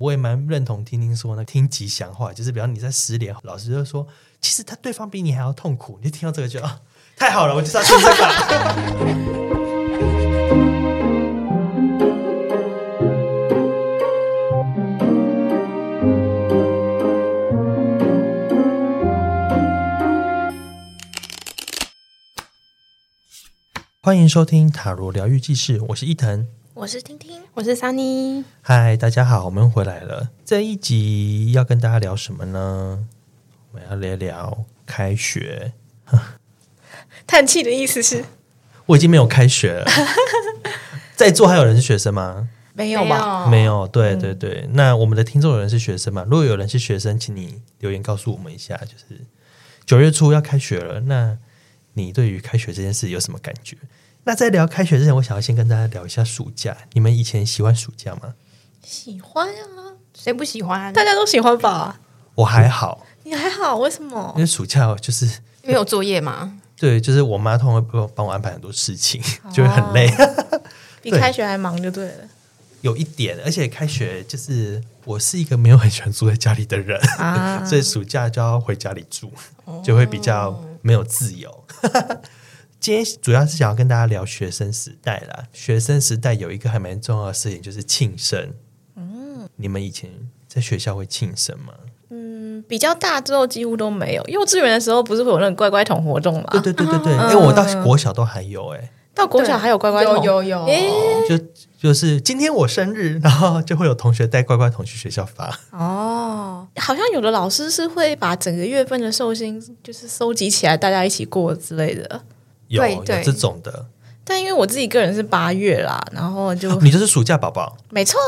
我也蛮认同听听说呢听吉祥话，就是比方你在失联，老师就说，其实他对方比你还要痛苦。你听到这个就啊，太好了，我就是要听这个。欢迎收听塔罗疗愈记事，我是伊藤，我是听听，我是桑尼。嗨，大家好，我们回来了。这一集要跟大家聊什么呢？我们要聊聊开学。叹气的意思是，我已经没有开学了。在座还有人是学生吗？没有吧？没有。对对对，嗯、那我们的听众有人是学生吗？如果有人是学生，请你留言告诉我们一下。就是九月初要开学了，那你对于开学这件事有什么感觉？那在聊开学之前，我想要先跟大家聊一下暑假。你们以前喜欢暑假吗？喜欢啊，谁不喜欢？大家都喜欢吧？我还好，你还好？为什么？因为暑假就是因为有作业嘛。对，就是我妈通常会帮我安排很多事情，就会很累，哦、比开学还忙就对了。有一点，而且开学就是我是一个没有很喜欢住在家里的人，啊、所以暑假就要回家里住，就会比较没有自由。今天主要是想要跟大家聊学生时代啦。学生时代有一个还蛮重要的事情，就是庆生。嗯，你们以前在学校会庆生吗？嗯，比较大之后几乎都没有。幼稚园的时候不是会有那种乖乖桶活动吗？对对对对对，因为、我到国小都还有哎、欸，到国小还有乖乖桶，有有有，欸、就就是今天我生日，然后就会有同学带乖乖桶去学校发。哦，好像有的老师是会把整个月份的寿星就是收集起来，大家一起过之类的。有有这种的，但因为我自己个人是八月啦，然后就、哦、你就是暑假宝宝，没错，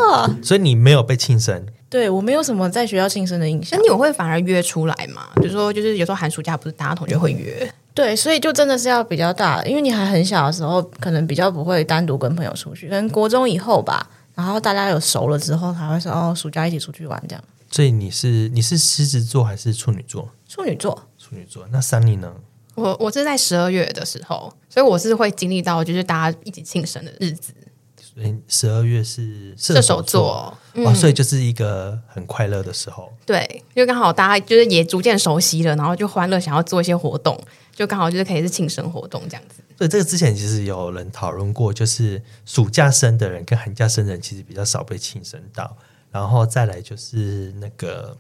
所以你没有被庆生，对我没有什么在学校庆生的印象。那你会反而约出来嘛？比如说，就是有时候寒暑假不是大家同学会约，对，所以就真的是要比较大，因为你还很小的时候，可能比较不会单独跟朋友出去，可能国中以后吧，然后大家有熟了之后，才会说哦，暑假一起出去玩这样。所以你是你是狮子座还是处女座？处女座，处女座。那 Sunny 呢？我我是在十二月的时候，所以我是会经历到就是大家一起庆生的日子。所以十二月是射手座，嗯、哦，所以就是一个很快乐的时候。对，就刚好大家就是也逐渐熟悉了，然后就欢乐想要做一些活动，就刚好就是可以是庆生活动这样子。所以这个之前其实有人讨论过，就是暑假生的人跟寒假生的人其实比较少被庆生到，然后再来就是那个。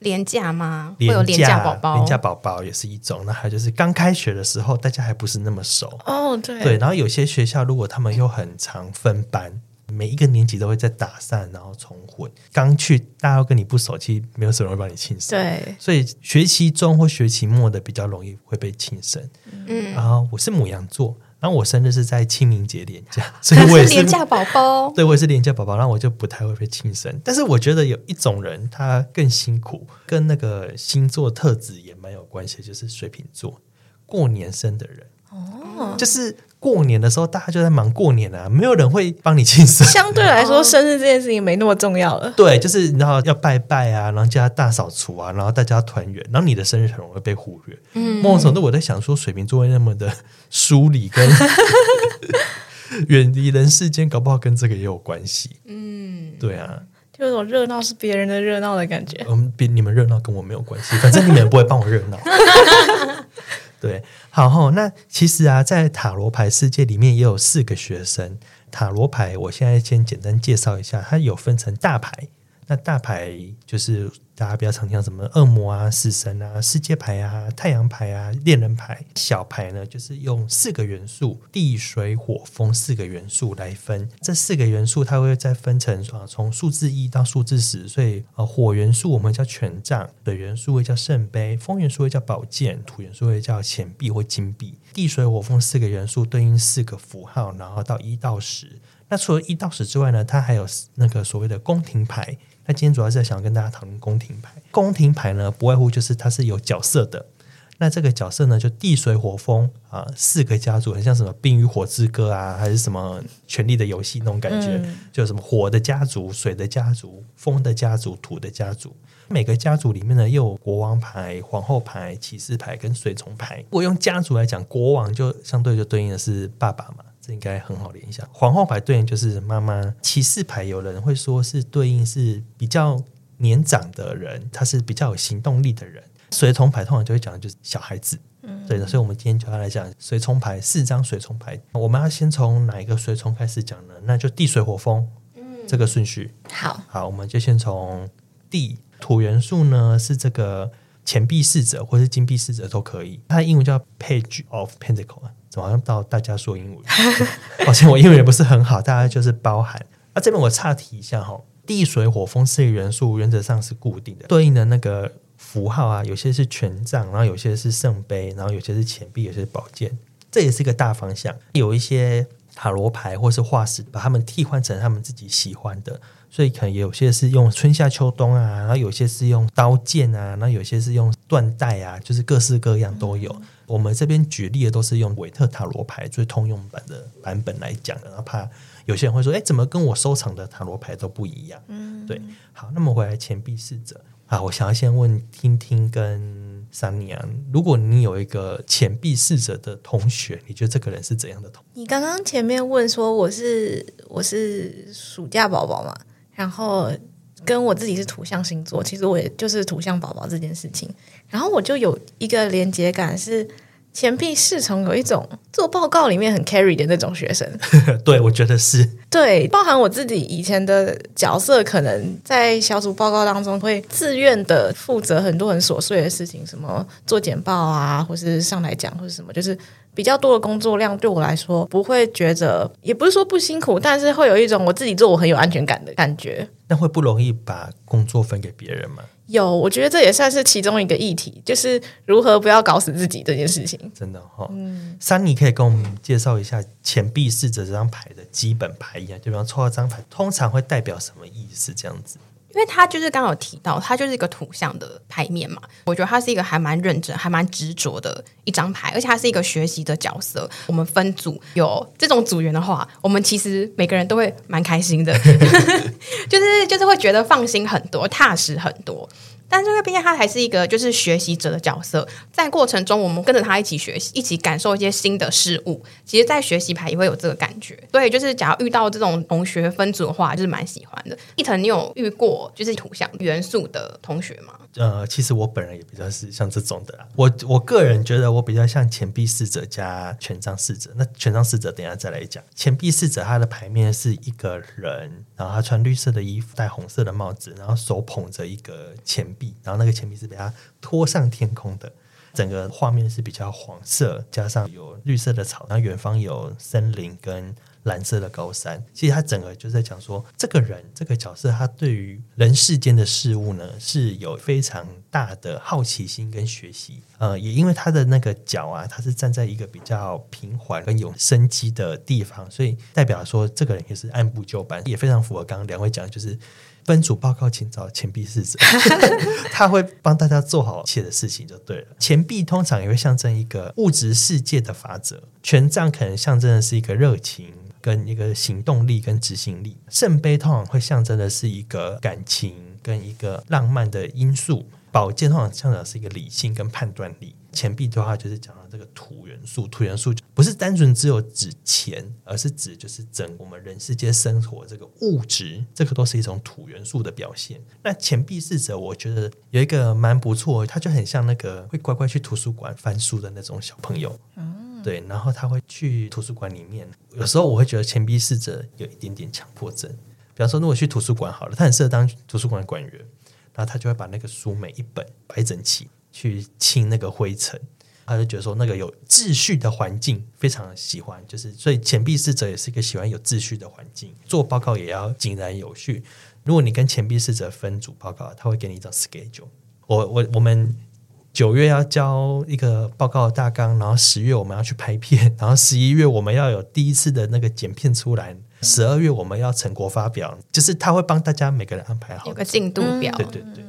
连假吗？会有廉价宝宝，廉价宝宝也是一种。那还有就是刚开学的时候，大家还不是那么熟哦。对对，然后有些学校如果他们又很常分班，每一个年级都会再打散，然后重混。刚去大家都跟你不熟，其实没有什么人会帮你庆生。对，所以学期中或学期末的比较容易会被庆生。嗯，然后我是母羊座。然后我生日是在清明节连假，所以我也是连假宝宝。对，我也是连假宝宝，然后我就不太会被庆生。但是我觉得有一种人他更辛苦，跟那个星座特质也蛮有关系，就是水瓶座，过年生的人。哦，就是。过年的时候，大家就在忙过年啊，没有人会帮你庆生。相对来说，生日这件事情没那么重要了。对，就是你知道要拜拜啊，然后叫他大扫除啊，然后大家团圆，然后你的生日很容易被忽略。嗯，某种程度我在想说，水瓶座会那么的疏离跟 远离人世间，搞不好跟这个也有关系。嗯，对啊，就有种热闹是别人的热闹的感觉。嗯，比你们热闹跟我没有关系，反正你们也不会帮我热闹。对，好哈，那其实啊，在塔罗牌世界里面也有四个学生。塔罗牌，我现在先简单介绍一下，它有分成大牌。那大牌就是。大家比较常听到什么恶魔啊、死神啊、世界牌啊、太阳牌啊、恋人牌。小牌呢，就是用四个元素地、水、火、风四个元素来分。这四个元素它会再分成啊，从数字一到数字十。所以呃，火元素我们叫权杖，水元素会叫圣杯，风元素会叫宝剑，土元素会叫钱币或金币。地、水、火、风四个元素对应四个符号，然后到一到十。那除了一到十之外呢，它还有那个所谓的宫廷牌。那今天主要是想跟大家讨论宫廷牌。宫廷牌呢，不外乎就是它是有角色的。那这个角色呢，就地水火风啊，四个家族，很像什么《冰与火之歌》啊，还是什么《权力的游戏》那种感觉，嗯、就什么火的家族、水的家族、风的家族、土的家族。每个家族里面呢，又有国王牌、皇后牌、骑士牌跟随从牌。如果用家族来讲，国王就相对就对应的是爸爸嘛。这应该很好联想。皇后牌对应就是妈妈，骑士牌有人会说是对应是比较年长的人，他是比较有行动力的人。随从牌通常就会讲的就是小孩子，嗯，对的。所以，我们今天就要来讲随从牌四张随从牌。我们要先从哪一个随从开始讲呢？那就地水火风，嗯，这个顺序。好，好，我们就先从地土元素呢，是这个钱币侍者或是金币侍者都可以。它的英文叫 Page of Pentacle，怎么好像到大家说英文？抱歉，我英文也不是很好，大家就是包含。啊，这边我岔题一下哈，地水火风四元素原则上是固定的，对应的那个。符号啊，有些是权杖，然后有些是圣杯，然后有些是钱币，有些是宝剑，这也是一个大方向。有一些塔罗牌或是化石把他们替换成他们自己喜欢的，所以可能有些是用春夏秋冬啊，然后有些是用刀剑啊，然后有些是用缎带啊，就是各式各样都有。嗯、我们这边举例的都是用韦特塔罗牌最通用版的版本来讲的，然后怕有些人会说，哎，怎么跟我收藏的塔罗牌都不一样？嗯，对。好，那么回来钱币侍者。啊，我想要先问听听跟珊妮啊，如果你有一个钱币侍者的同学，你觉得这个人是怎样的同学？你刚刚前面问说我是我是暑假宝宝嘛，然后跟我自己是土象星座，其实我也就是土象宝宝这件事情，然后我就有一个连接感是。钱币侍从有一种做报告里面很 carry 的那种学生，对，我觉得是对，包含我自己以前的角色，可能在小组报告当中会自愿的负责很多很琐碎的事情，什么做简报啊，或是上来讲，或是什么，就是比较多的工作量，对我来说不会觉得，也不是说不辛苦，但是会有一种我自己做我很有安全感的感觉。那会不容易把工作分给别人吗？有，我觉得这也算是其中一个议题，就是如何不要搞死自己这件事情。真的哈、哦，嗯，三，你可以跟我们介绍一下钱币侍者这张牌的基本牌意啊，就比方抽到这张牌，通常会代表什么意思？这样子。因为他就是刚刚有提到，他就是一个土象的牌面嘛，我觉得他是一个还蛮认真、还蛮执着的一张牌，而且他是一个学习的角色。我们分组有这种组员的话，我们其实每个人都会蛮开心的，就是就是会觉得放心很多、踏实很多。但这个毕竟他还是一个就是学习者的角色，在过程中我们跟着他一起学习，一起感受一些新的事物。其实，在学习牌也会有这个感觉。所以，就是假如遇到这种同学分组的话，就是蛮喜欢的。一藤，你有遇过就是土象元素的同学吗？呃，其实我本人也比较是像这种的啦。我我个人觉得我比较像钱币侍者加权杖侍者。那权杖侍者等下再来讲。钱币侍者他的牌面是一个人，然后他穿绿色的衣服，戴红色的帽子，然后手捧着一个钱币，然后那个钱币是被他拖上天空的。整个画面是比较黄色，加上有绿色的草，然后远方有森林跟。蓝色的高山，其实他整个就在讲说，这个人这个角色，他对于人世间的事物呢，是有非常大的好奇心跟学习。呃，也因为他的那个脚啊，他是站在一个比较平缓跟有生机的地方，所以代表说这个人也是按部就班，也非常符合刚刚两位讲的，就是分组报告请找钱币侍者，他会帮大家做好一切的事情就对了。钱币通常也会象征一个物质世界的法则，权杖可能象征的是一个热情。跟一个行动力跟执行力，圣杯通常会象征的是一个感情跟一个浪漫的因素，宝剑通常象征的是一个理性跟判断力，钱币的话就是讲这个土元素，土元素不是单纯只有指钱，而是指就是整我们人世间生活这个物质，这个都是一种土元素的表现。那钱币侍者，我觉得有一个蛮不错，他就很像那个会乖乖去图书馆翻书的那种小朋友。嗯对，然后他会去图书馆里面。有时候我会觉得钱币侍者有一点点强迫症。比方说，如果去图书馆好了，他很适合当图书馆馆员，然后他就会把那个书每一本摆整齐，去清那个灰尘。他就觉得说，那个有秩序的环境非常喜欢。就是所以，钱币侍者也是一个喜欢有秩序的环境，做报告也要井然有序。如果你跟钱币侍者分组报告，他会给你一张 schedule。我我我们。九月要交一个报告的大纲，然后十月我们要去拍片，然后十一月我们要有第一次的那个剪片出来，十二月我们要成果发表，就是他会帮大家每个人安排好有个进度表。对对对，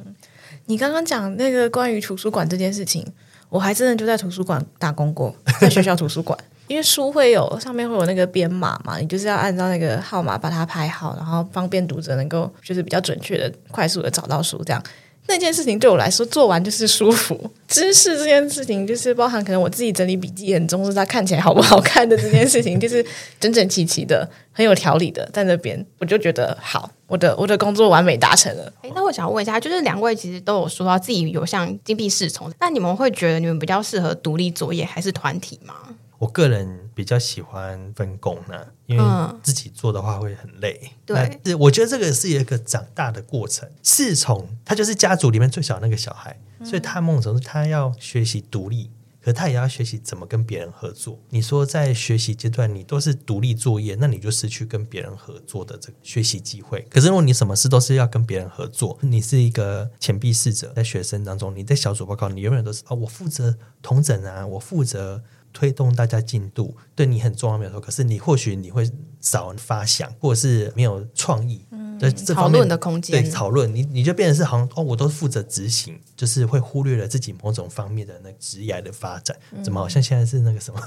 你刚刚讲那个关于图书馆这件事情，我还真的就在图书馆打工过，在学校图书馆，因为书会有上面会有那个编码嘛，你就是要按照那个号码把它排好，然后方便读者能够就是比较准确的、快速的找到书这样。那件事情对我来说做完就是舒服。知识这件事情就是包含可能我自己整理笔记很重视它看起来好不好看的这件事情，就是整整齐齐的，很有条理的在那边，我就觉得好，我的我的工作完美达成了。诶，那我想问一下，就是两位其实都有说到自己有像金币侍从，那你们会觉得你们比较适合独立作业还是团体吗？我个人比较喜欢分工呢，因为自己做的话会很累。对，是我觉得这个是一个长大的过程。侍从他就是家族里面最小的那个小孩，所以他梦总是他要学习独立，可他也要学习怎么跟别人合作。你说在学习阶段你都是独立作业，那你就失去跟别人合作的这个学习机会。可是如果你什么事都是要跟别人合作，你是一个钱币侍者，在学生当中，你在小组报告，你永远都是啊、哦，我负责同诊啊，我负责。推动大家进度对你很重要没有错，可是你或许你会少发想，或者是没有创意，嗯，对这方面讨论的空间，对讨论你你就变成是好像哦，我都负责执行，就是会忽略了自己某种方面的那职业的发展，嗯，怎么好像现在是那个什么，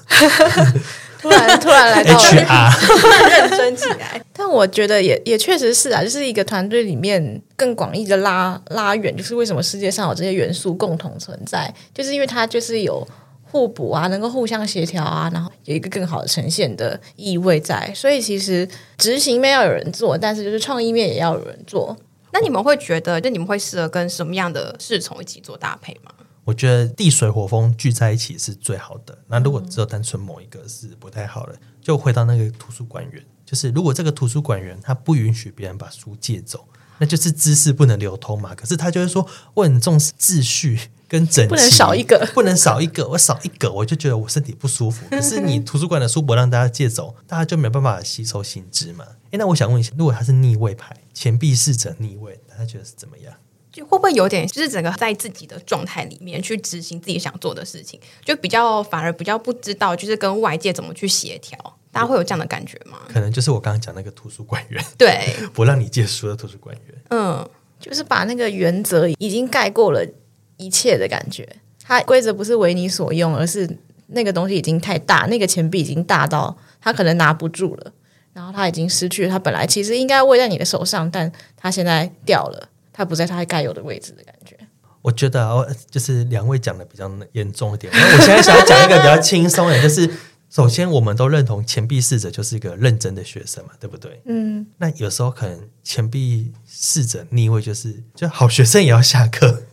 突然突然来到 HR 突然认真起来，但我觉得也也确实是啊，就是一个团队里面更广义的拉拉远，就是为什么世界上有这些元素共同存在，就是因为它就是有。互补啊，能够互相协调啊，然后有一个更好的呈现的意味在。所以其实执行面要有人做，但是就是创意面也要有人做。那你们会觉得，就你们会适合跟什么样的侍从一起做搭配吗？我觉得地水火风聚在一起是最好的。那如果只有单纯某一个是不太好的，就回到那个图书馆员，就是如果这个图书馆员他不允许别人把书借走，那就是知识不能流通嘛。可是他就会说，我很重视秩序。跟整齐不能少一个，不能少一个。我少一个，我就觉得我身体不舒服。可是你图书馆的书不让大家借走，大家就没办法吸收新知嘛。哎，那我想问一下，如果他是逆位牌，钱币侍者逆位，大家觉得是怎么样？就会不会有点，就是整个在自己的状态里面去执行自己想做的事情，就比较反而比较不知道，就是跟外界怎么去协调。大家会有这样的感觉吗？可能就是我刚刚讲那个图书馆员，对，不让你借书的图书馆员，嗯，就是把那个原则已经盖过了。一切的感觉，它规则不是为你所用，而是那个东西已经太大，那个钱币已经大到他可能拿不住了，然后他已经失去了他本来其实应该握在你的手上，但它现在掉了，它不在它该有的位置的感觉。我觉得哦，就是两位讲的比较严重一点，我现在想要讲一个比较轻松的，就是首先我们都认同钱币侍者就是一个认真的学生嘛，对不对？嗯。那有时候可能钱币侍者逆位，就是就好学生也要下课。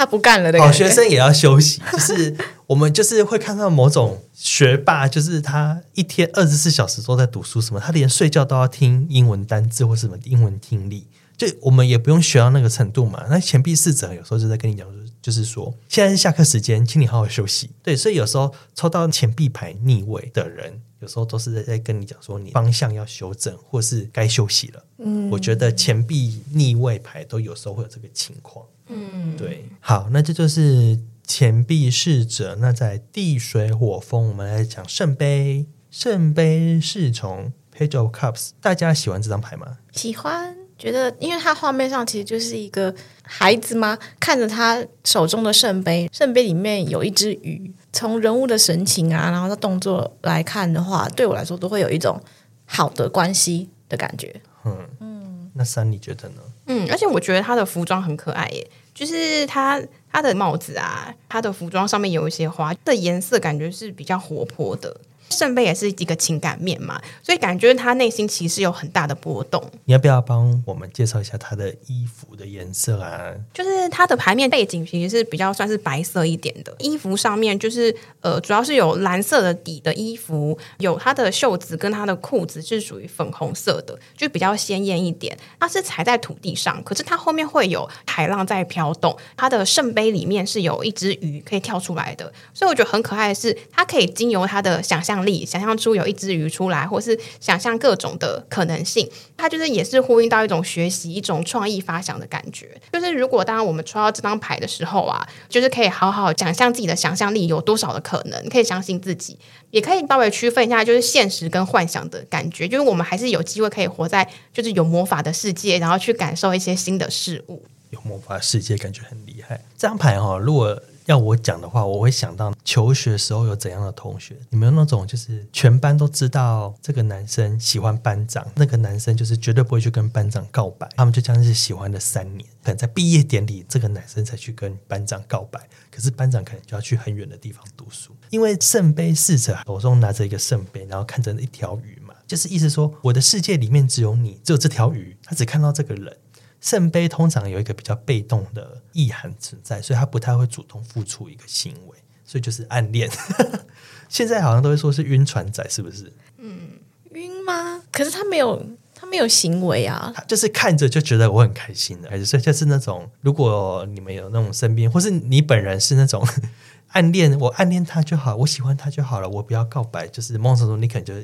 他不干了，好学生也要休息。就是我们就是会看到某种学霸，就是他一天二十四小时都在读书，什么他连睡觉都要听英文单字或什么英文听力。就我们也不用学到那个程度嘛。那钱币四者有时候就在跟你讲，就是说现在是下课时间，请你好好休息。对，所以有时候抽到钱币牌逆位的人，有时候都是在跟你讲说你方向要修正，或是该休息了。嗯，我觉得钱币逆位牌都有时候会有这个情况。嗯，对，好，那这就是钱币侍者。那在地水火风，我们来讲圣杯，圣杯侍从 Page of Cups，大家喜欢这张牌吗？喜欢，觉得因为它画面上其实就是一个孩子嘛，看着他手中的圣杯，圣杯里面有一只鱼。从人物的神情啊，然后他动作来看的话，对我来说都会有一种好的关系的感觉。嗯嗯，那三你觉得呢？嗯，而且我觉得他的服装很可爱耶。就是他他的帽子啊，他的服装上面有一些花，的颜色感觉是比较活泼的。圣杯也是一个情感面嘛，所以感觉他内心其实有很大的波动。你要不要帮我们介绍一下他的衣服的颜色啊？就是他的牌面背景其实是比较算是白色一点的，衣服上面就是呃，主要是有蓝色的底的衣服，有他的袖子跟他的裤子是属于粉红色的，就比较鲜艳一点。它是踩在土地上，可是它后面会有海浪在飘动。它的圣杯里面是有一只鱼可以跳出来的，所以我觉得很可爱的是，它可以经由它的想象。力想象出有一只鱼出来，或是想象各种的可能性，它就是也是呼应到一种学习、一种创意发想的感觉。就是如果当我们抽到这张牌的时候啊，就是可以好好想象自己的想象力有多少的可能，可以相信自己，也可以稍微区分一下，就是现实跟幻想的感觉。就是我们还是有机会可以活在就是有魔法的世界，然后去感受一些新的事物。有魔法世界感觉很厉害。这张牌哈、哦，如果要我讲的话，我会想到求学时候有怎样的同学？你们有那种就是全班都知道这个男生喜欢班长，那个男生就是绝对不会去跟班长告白，他们就将是喜欢了三年，可能在毕业典礼这个男生才去跟班长告白，可是班长可能就要去很远的地方读书，因为圣杯侍者手中拿着一个圣杯，然后看着一条鱼嘛，就是意思说我的世界里面只有你，只有这条鱼，他只看到这个人。圣杯通常有一个比较被动的意涵存在，所以他不太会主动付出一个行为，所以就是暗恋。现在好像都会说是晕船仔，是不是？嗯，晕吗？可是他没有，他没有行为啊，他就是看着就觉得我很开心的，还是所以就是那种，如果你们有那种身边，或是你本人是那种 暗恋，我暗恋他就好，我喜欢他就好了，我不要告白，就是梦想中你可能就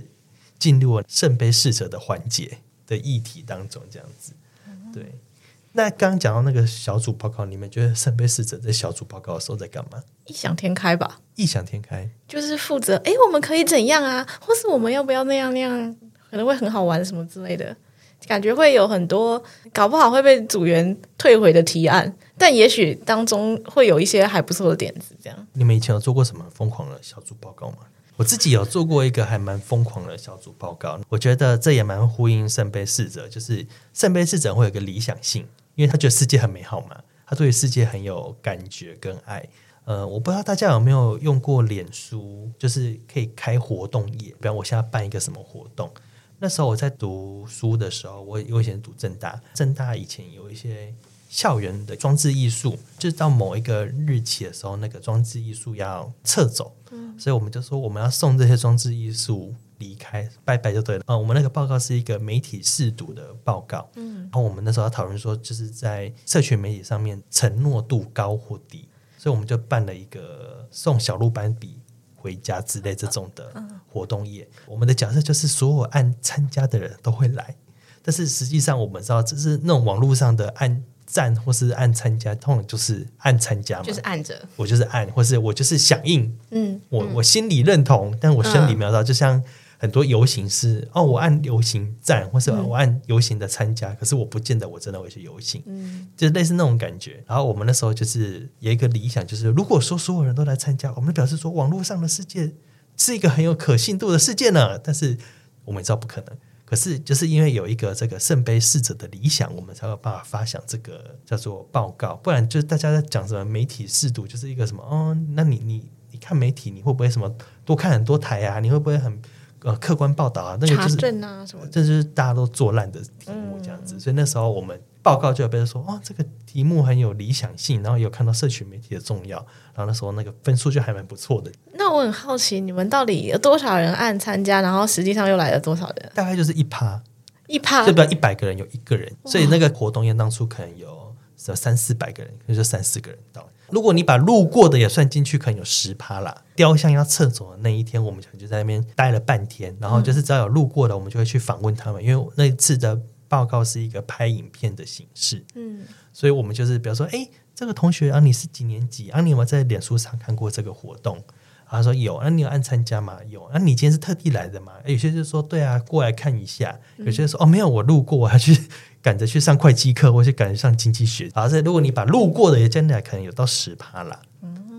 进入了圣杯侍者的环节的议题当中，这样子，对。那刚刚讲到那个小组报告，你们觉得圣杯侍者在小组报告的时候在干嘛？异想天开吧，异想天开就是负责哎，我们可以怎样啊？或是我们要不要那样那样？可能会很好玩什么之类的，感觉会有很多，搞不好会被组员退回的提案，但也许当中会有一些还不错的点子。这样，你们以前有做过什么疯狂的小组报告吗？我自己有做过一个还蛮疯狂的小组报告，我觉得这也蛮呼应圣杯侍者，就是圣杯侍者会有个理想性。因为他觉得世界很美好嘛，他对世界很有感觉跟爱。呃，我不知道大家有没有用过脸书，就是可以开活动页。比方我现在办一个什么活动，那时候我在读书的时候，我我以前读正大，正大以前有一些校园的装置艺术，就是到某一个日期的时候，那个装置艺术要撤走，嗯，所以我们就说我们要送这些装置艺术。离开拜拜就对了。啊、嗯！我们那个报告是一个媒体试读的报告，嗯，然后我们那时候要讨论说，就是在社群媒体上面承诺度高或低，所以我们就办了一个送小鹿斑比回家之类这种的活动页。我们的假设就是所有按参加的人都会来，但是实际上我们知道这是那种网络上的按。赞或是按参加，通常就是按参加嘛，就是按着，我就是按，或是我就是响应，嗯，我我心里认同，但我生理没有到，就像很多游行是哦，我按游行赞，或是我按游行的参加，可是我不见得我真的会去游行，嗯，就类似那种感觉。然后我们那时候就是有一个理想，就是如果说所有人都来参加，我们表示说网络上的世界是一个很有可信度的世界呢，但是我们也知道不可能。可是，就是因为有一个这个圣杯侍者的理想，我们才有办法发想这个叫做报告。不然，就是大家在讲什么媒体试读，就是一个什么哦，那你你你看媒体，你会不会什么多看很多台啊？你会不会很呃客观报道啊？那个就是啊什么？这就是大家都做烂的题目这样子。嗯、所以那时候我们。报告就有被人说哦，这个题目很有理想性，然后有看到社群媒体的重要，然后那时候那个分数就还蛮不错的。那我很好奇，你们到底有多少人按参加，然后实际上又来了多少人？大概就是一趴，一趴，就不要一百个人有一个人，所以那个活动页当初可能有三四百个人，就是三四个人到。如果你把路过的也算进去，可能有十趴啦。雕像要撤走的那一天，我们就在那边待了半天，然后就是只要有路过的，我们就会去访问他们，因为那一次的。报告是一个拍影片的形式，嗯，所以我们就是比如说，哎，这个同学啊，你是几年级啊？你有没有在脸书上看过这个活动？他说有，那、啊、你有按参加吗？有，那、啊、你今天是特地来的吗？有些就说对啊，过来看一下。有些说哦，没有，我路过，我还去赶着去上会计课，或是赶着上经济学。而是如果你把路过的也加进来，可能有到十趴啦。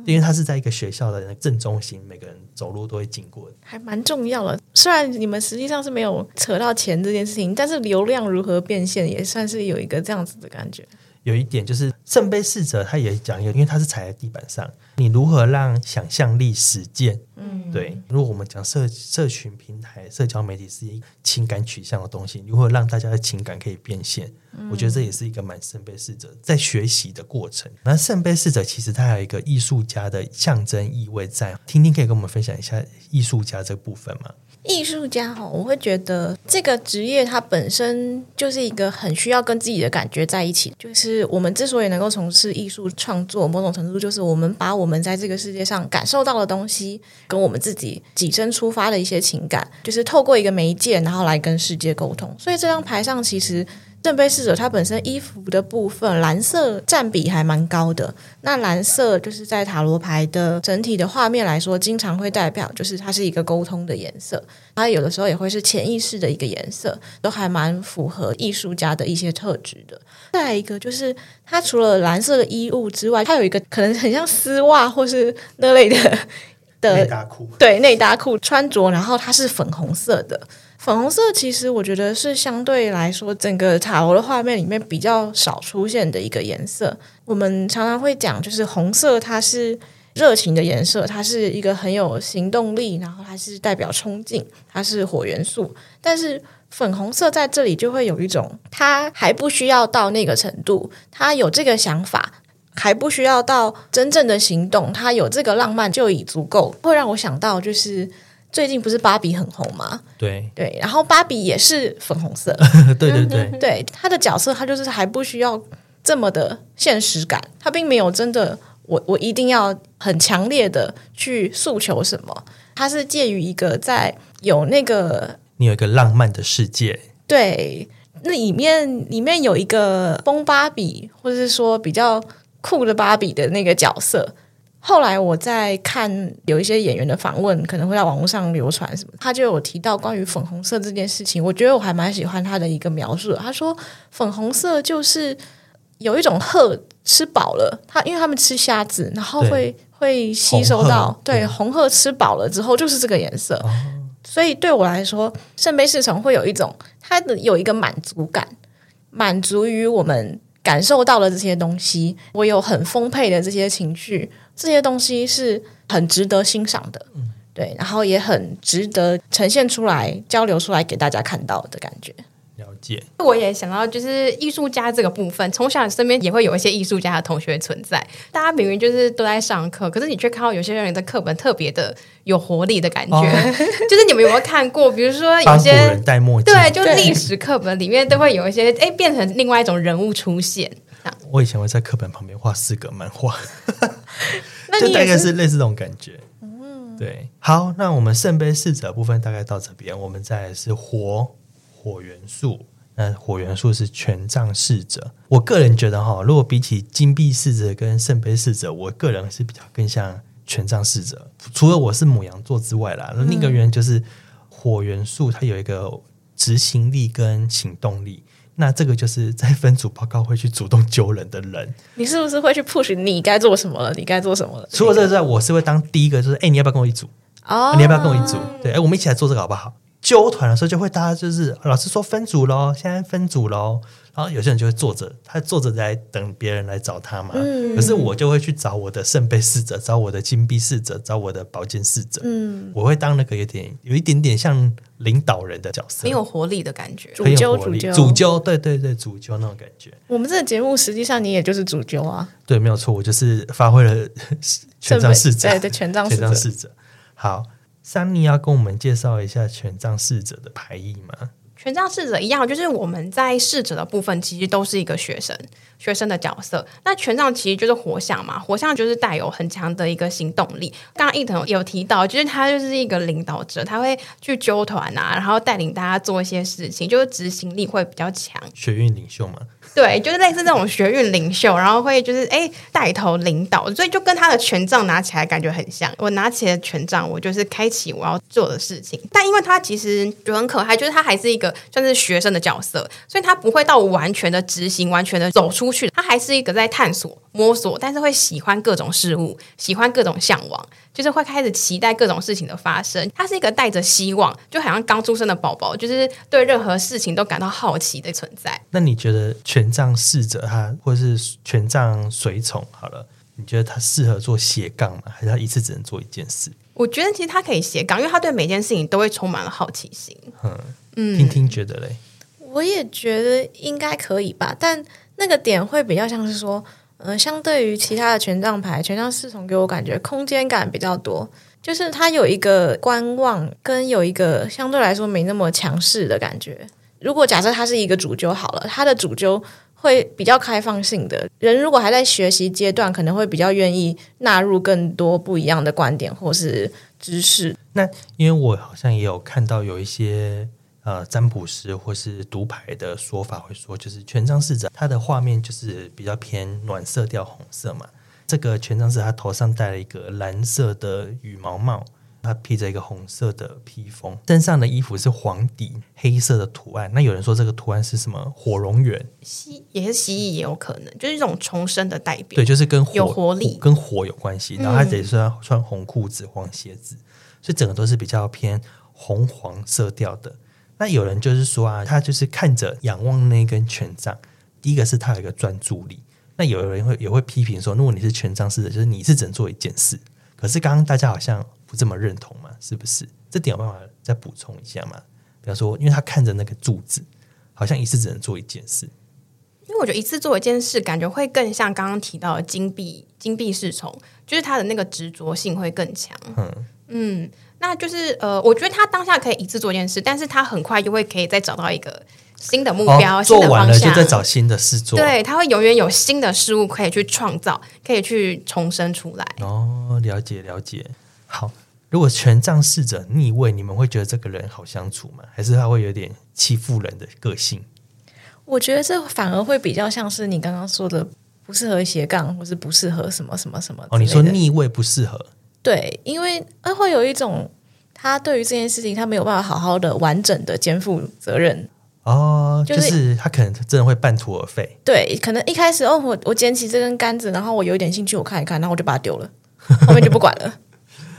因为它是在一个学校的正中心，每个人走路都会经过，还蛮重要的。虽然你们实际上是没有扯到钱这件事情，但是流量如何变现，也算是有一个这样子的感觉。有一点就是圣杯侍者，他也讲，因为他是踩在地板上，你如何让想象力实践？嗯，对。如果我们讲社社群平台、社交媒体是一个情感取向的东西，如何让大家的情感可以变现？嗯、我觉得这也是一个蛮圣杯侍者在学习的过程。那圣杯侍者其实它还有一个艺术家的象征意味在，听听可以跟我们分享一下艺术家这部分吗？艺术家哈，我会觉得这个职业它本身就是一个很需要跟自己的感觉在一起。就是我们之所以能够从事艺术创作，某种程度就是我们把我们在这个世界上感受到的东西，跟我们自己己身出发的一些情感，就是透过一个媒介，然后来跟世界沟通。所以这张牌上其实圣杯侍者他本身衣服的部分蓝色占比还蛮高的。那蓝色就是在塔罗牌的整体的画面来说，经常会代表就是它是一个沟通的颜色。它有的时候也会是潜意识的一个颜色，都还蛮符合艺术家的一些特质的。再一个就是它除了蓝色的衣物之外，它有一个可能很像丝袜或是那类的 的内搭裤，对，内搭裤穿着，然后它是粉红色的。粉红色其实我觉得是相对来说，整个塔罗的画面里面比较少出现的一个颜色。我们常常会讲，就是红色它是热情的颜色，它是一个很有行动力，然后它是代表冲劲，它是火元素。但是粉红色在这里就会有一种，它还不需要到那个程度，它有这个想法，还不需要到真正的行动，它有这个浪漫就已足够，会让我想到就是。最近不是芭比很红吗？对。对，然后芭比也是粉红色，对 对对。对，他的角色他就是还不需要这么的现实感，他并没有真的我我一定要很强烈的去诉求什么，他是介于一个在有那个你有一个浪漫的世界，对，那里面里面有一个疯芭比，或者是说比较酷的芭比的那个角色。后来我在看有一些演员的访问，可能会在网络上流传什么，他就有提到关于粉红色这件事情。我觉得我还蛮喜欢他的一个描述。他说粉红色就是有一种鹤吃饱了，他因为他们吃虾子，然后会会吸收到红对红鹤吃饱了之后就是这个颜色。哦、所以对我来说，圣杯侍从会有一种它的有一个满足感，满足于我们感受到了这些东西，我有很丰沛的这些情绪。这些东西是很值得欣赏的，嗯，对，然后也很值得呈现出来、交流出来给大家看到的感觉。了解，我也想到就是艺术家这个部分，从小身边也会有一些艺术家的同学存在。大家明明就是都在上课，可是你却看到有些人的课本特别的有活力的感觉。哦、就是你们有没有看过？比如说有些人戴墨镜，对，就历史课本里面都会有一些哎，变成另外一种人物出现。我以前会在课本旁边画四格漫画，就大概是类似这种感觉。嗯，对。好，那我们圣杯侍者部分大概到这边，我们再来是火火元素。那火元素是权杖侍者。我个人觉得哈，如果比起金币侍者跟圣杯侍者，我个人是比较更像权杖侍者。除了我是母羊座之外啦，那另一个原因就是火元素它有一个执行力跟行动力。那这个就是在分组报告会去主动揪人的人。你是不是会去 push 你该做什么了？你该做什么了？除了这个之外，我是会当第一个，就是哎，你要不要跟我一组？哦，你要不要跟我一组？对，哎，我们一起来做这个好不好？揪团的时候就会大家就是老师说分组喽，现在分组喽。然后有些人就会坐着，他坐着在等别人来找他嘛。嗯、可是我就会去找我的圣杯侍者，找我的金币侍者，找我的宝剑侍者。嗯，我会当那个有点有一点点像领导人的角色，很有活力的感觉，主揪主揪主揪，对对对，主揪那种感觉。我们这个节目实际上你也就是主揪啊。对，没有错，我就是发挥了 权杖侍者，对对，权杖侍者。好，珊妮要跟我们介绍一下权杖侍者的牌意吗？权杖侍者一样，就是我们在侍者的部分，其实都是一个学生，学生的角色。那权杖其实就是火象嘛，火象就是带有很强的一个行动力。刚刚一藤有提到，就是他就是一个领导者，他会去纠团啊，然后带领大家做一些事情，就是执行力会比较强。学运领袖嘛。对，就是类似那种学运领袖，然后会就是哎带头领导，所以就跟他的权杖拿起来感觉很像。我拿起了权杖，我就是开启我要做的事情。但因为他其实就很可爱，就是他还是一个算是学生的角色，所以他不会到完全的执行，完全的走出去，他还是一个在探索、摸索，但是会喜欢各种事物，喜欢各种向往。就是会开始期待各种事情的发生，他是一个带着希望，就好像刚出生的宝宝，就是对任何事情都感到好奇的存在。那你觉得权杖侍者他，或是权杖随从，好了，你觉得他适合做斜杠吗？还是他一次只能做一件事？我觉得其实他可以斜杠，因为他对每件事情都会充满了好奇心。嗯嗯，听听觉得嘞？我也觉得应该可以吧，但那个点会比较像是说。嗯、呃，相对于其他的权杖牌，权杖侍从给我感觉空间感比较多，就是它有一个观望，跟有一个相对来说没那么强势的感觉。如果假设他是一个主纠好了，他的主纠会比较开放性的人，如果还在学习阶段，可能会比较愿意纳入更多不一样的观点或是知识。那因为我好像也有看到有一些。呃占卜师或是读牌的说法会说，就是权杖侍者他的画面就是比较偏暖色调红色嘛。这个权杖是他头上戴了一个蓝色的羽毛帽。他披着一个红色的披风，身上的衣服是黄底黑色的图案。那有人说这个图案是什么？火龙源，蜥也是蜥蜴，也有可能就是一种重生的代表。对，就是跟火有活力，跟火有关系。然后他得是要穿红裤子、黄鞋子，嗯，所以整个都是比较偏红黄色调的。那有人就是说啊，他就是看着仰望那根权杖，第一个是他有一个专注力。那有人会也会批评说，如果你是权杖侍者，就是你是只能做一件事。可是刚刚大家好像。不这么认同嘛？是不是？这点有办法再补充一下吗？比方说，因为他看着那个柱子，好像一次只能做一件事。因为我觉得一次做一件事，感觉会更像刚刚提到的金币金币侍从，就是他的那个执着性会更强。嗯嗯，那就是呃，我觉得他当下可以一次做一件事，但是他很快就会可以再找到一个新的目标，哦、做完了就再找新的事做。对，他会永远有新的事物可以去创造，可以去重生出来。哦，了解了解。好，如果权杖侍者逆位，你们会觉得这个人好相处吗？还是他会有点欺负人的个性？我觉得这反而会比较像是你刚刚说的，不适合斜杠，或是不适合什么什么什么。哦，你说逆位不适合？对，因为他会有一种，他对于这件事情，他没有办法好好的、完整的肩负责任。哦，就是、就是、他可能真的会半途而废。对，可能一开始哦，我我捡起这根杆子，然后我有一点兴趣，我看一看，然后我就把它丢了，后面就不管了。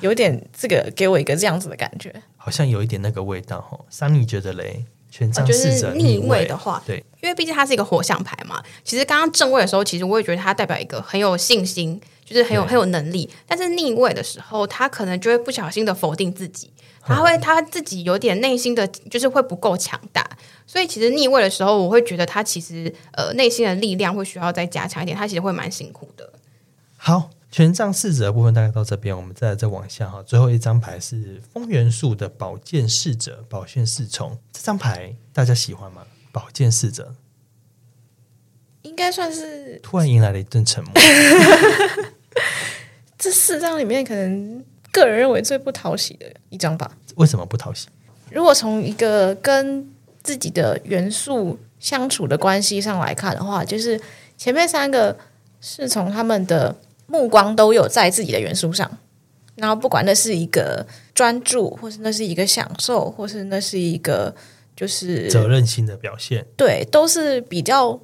有点这个给我一个这样子的感觉，好像有一点那个味道哈。桑尼觉得嘞，权杖侍者逆位的话，对，因为毕竟它是一个火象牌嘛。其实刚刚正位的时候，其实我也觉得它代表一个很有信心，就是很有很有能力。但是逆位的时候，他可能就会不小心的否定自己，他会他自己有点内心的就是会不够强大。所以其实逆位的时候，我会觉得他其实呃内心的力量会需要再加强一点，他其实会蛮辛苦的。好。权杖侍者的部分大概到这边，我们再再往下哈。最后一张牌是风元素的宝剑侍者，宝剑侍从这张牌大家喜欢吗？宝剑侍者应该算是突然迎来了一阵沉默。这四张里面，可能个人认为最不讨喜的一张吧。为什么不讨喜？如果从一个跟自己的元素相处的关系上来看的话，就是前面三个是从他们的。目光都有在自己的元素上，然后不管那是一个专注，或是那是一个享受，或是那是一个就是责任心的表现，对，都是比较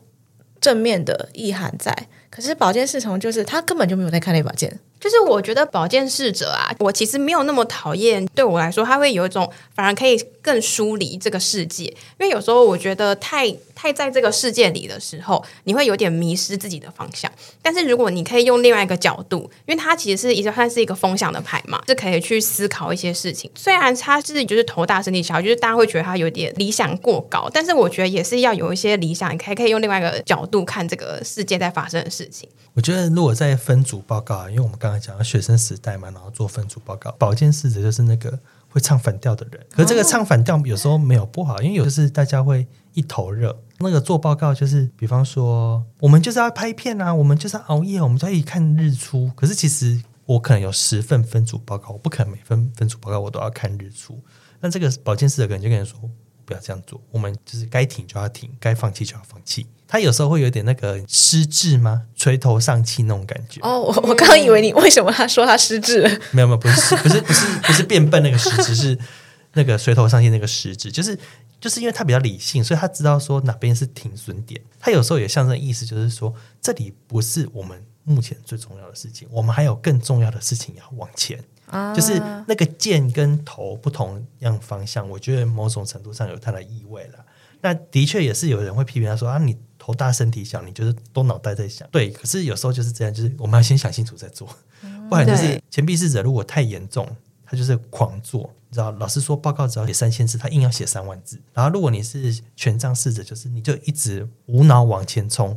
正面的意涵在。可是宝剑侍从就是他根本就没有在看那把剑。就是我觉得宝剑侍者啊，我其实没有那么讨厌。对我来说，他会有一种反而可以更疏离这个世界。因为有时候我觉得太太在这个世界里的时候，你会有点迷失自己的方向。但是如果你可以用另外一个角度，因为它其实是一个它是一个风向的牌嘛，是可以去思考一些事情。虽然它是就是头大身体小，就是大家会觉得它有点理想过高，但是我觉得也是要有一些理想，你可以可以用另外一个角度看这个世界在发生的事情。我觉得如果在分组报告啊，因为我们刚刚讲到学生时代嘛，然后做分组报告，宝剑侍者就是那个会唱反调的人。可是这个唱反调有时候没有不好，因为有就是大家会一头热。那个做报告就是，比方说我们就是要拍片啊，我们就是要熬夜，我们就要一起看日出。可是其实我可能有十份分组报告，我不可能每份分组报告我都要看日出。那这个保健室的可能就跟人说。不要这样做，我们就是该停就要停，该放弃就要放弃。他有时候会有点那个失智吗？垂头丧气那种感觉。哦，我我刚刚以为你为什么他说他失智？没有没有，不是不是不是不是变笨那个失智，是那个垂头丧气那个失智，就是就是因为他比较理性，所以他知道说哪边是停损点。他有时候也象征意思，就是说这里不是我们目前最重要的事情，我们还有更重要的事情要往前。就是那个剑跟头不同样方向，我觉得某种程度上有它的意味了。那的确也是有人会批评他说啊，你头大身体小，你就是都脑袋在想。对，可是有时候就是这样，就是我们要先想清楚再做，不然就是钱币侍者如果太严重，他就是狂做。你知道，老师说报告只要写三千字，他硬要写三万字。然后如果你是权杖侍者，就是你就一直无脑往前冲，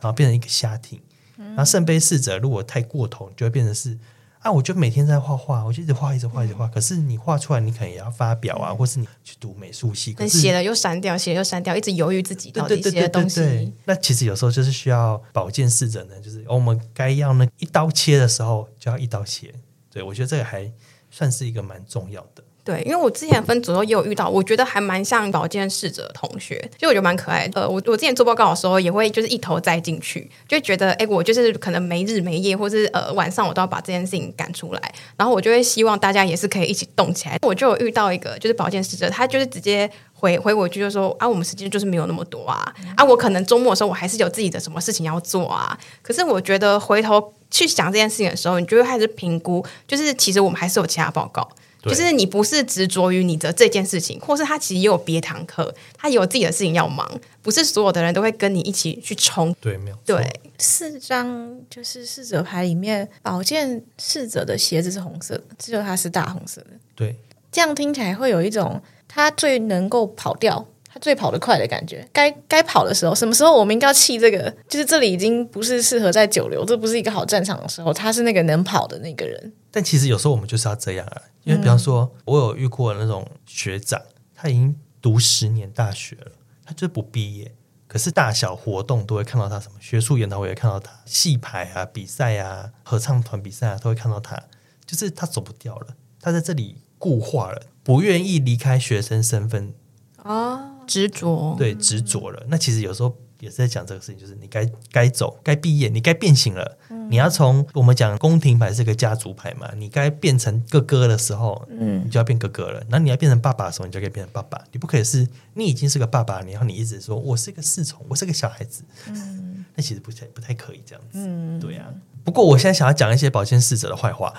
然后变成一个瞎挺。然后圣杯侍者如果太过头，就会变成是。啊，我就每天在画画，我就一直画，一直画，一直画。可是你画出来，你可能也要发表啊，或是你去读美术系，可是写了又删掉，写了又删掉，一直犹豫自己到底写的东西。对对对对对，那其实有时候就是需要保健侍者呢，就是我们该要那一刀切的时候就要一刀切。对，我觉得这个还算是一个蛮重要的。对，因为我之前分组都也有遇到，我觉得还蛮像保健侍者同学，就我觉得蛮可爱的。呃，我我之前做报告的时候，也会就是一头栽进去，就觉得哎，我就是可能没日没夜，或是呃晚上我都要把这件事情赶出来，然后我就会希望大家也是可以一起动起来。我就有遇到一个就是保健侍者，他就是直接回回我一句就说啊，我们时间就是没有那么多啊，啊，我可能周末的时候我还是有自己的什么事情要做啊。可是我觉得回头去想这件事情的时候，你就会开始评估，就是其实我们还是有其他报告。就是你不是执着于你的这件事情，或是他其实也有别堂课，他也有自己的事情要忙，不是所有的人都会跟你一起去冲。对，没有。对，四张就是侍者牌里面，宝剑侍者的鞋子是红色的，只有他是大红色的。对，这样听起来会有一种他最能够跑掉，他最跑得快的感觉。该该跑的时候，什么时候我们应该要弃这个？就是这里已经不是适合在久留，这不是一个好战场的时候。他是那个能跑的那个人。但其实有时候我们就是要这样啊，因为比方说，我有遇过那种学长，他已经读十年大学了，他就是不毕业，可是大小活动都会看到他，什么学术研讨会也看到他，戏排啊、比赛啊、合唱团比赛啊都会看到他，就是他走不掉了，他在这里固化了，不愿意离开学生身份啊，执着，对，执着了。那其实有时候。也是在讲这个事情，就是你该该走，该毕业，你该变形了。嗯、你要从我们讲宫廷牌是个家族牌嘛，你该变成哥哥的时候，嗯，你就要变哥哥了。那你要变成爸爸的时候，你就可以变成爸爸。你不可以是，你已经是个爸爸，然后你一直说我是个侍从，我是个小孩子，嗯，那其实不太不太可以这样子。嗯，对呀、啊。不过我现在想要讲一些保健侍者的坏话。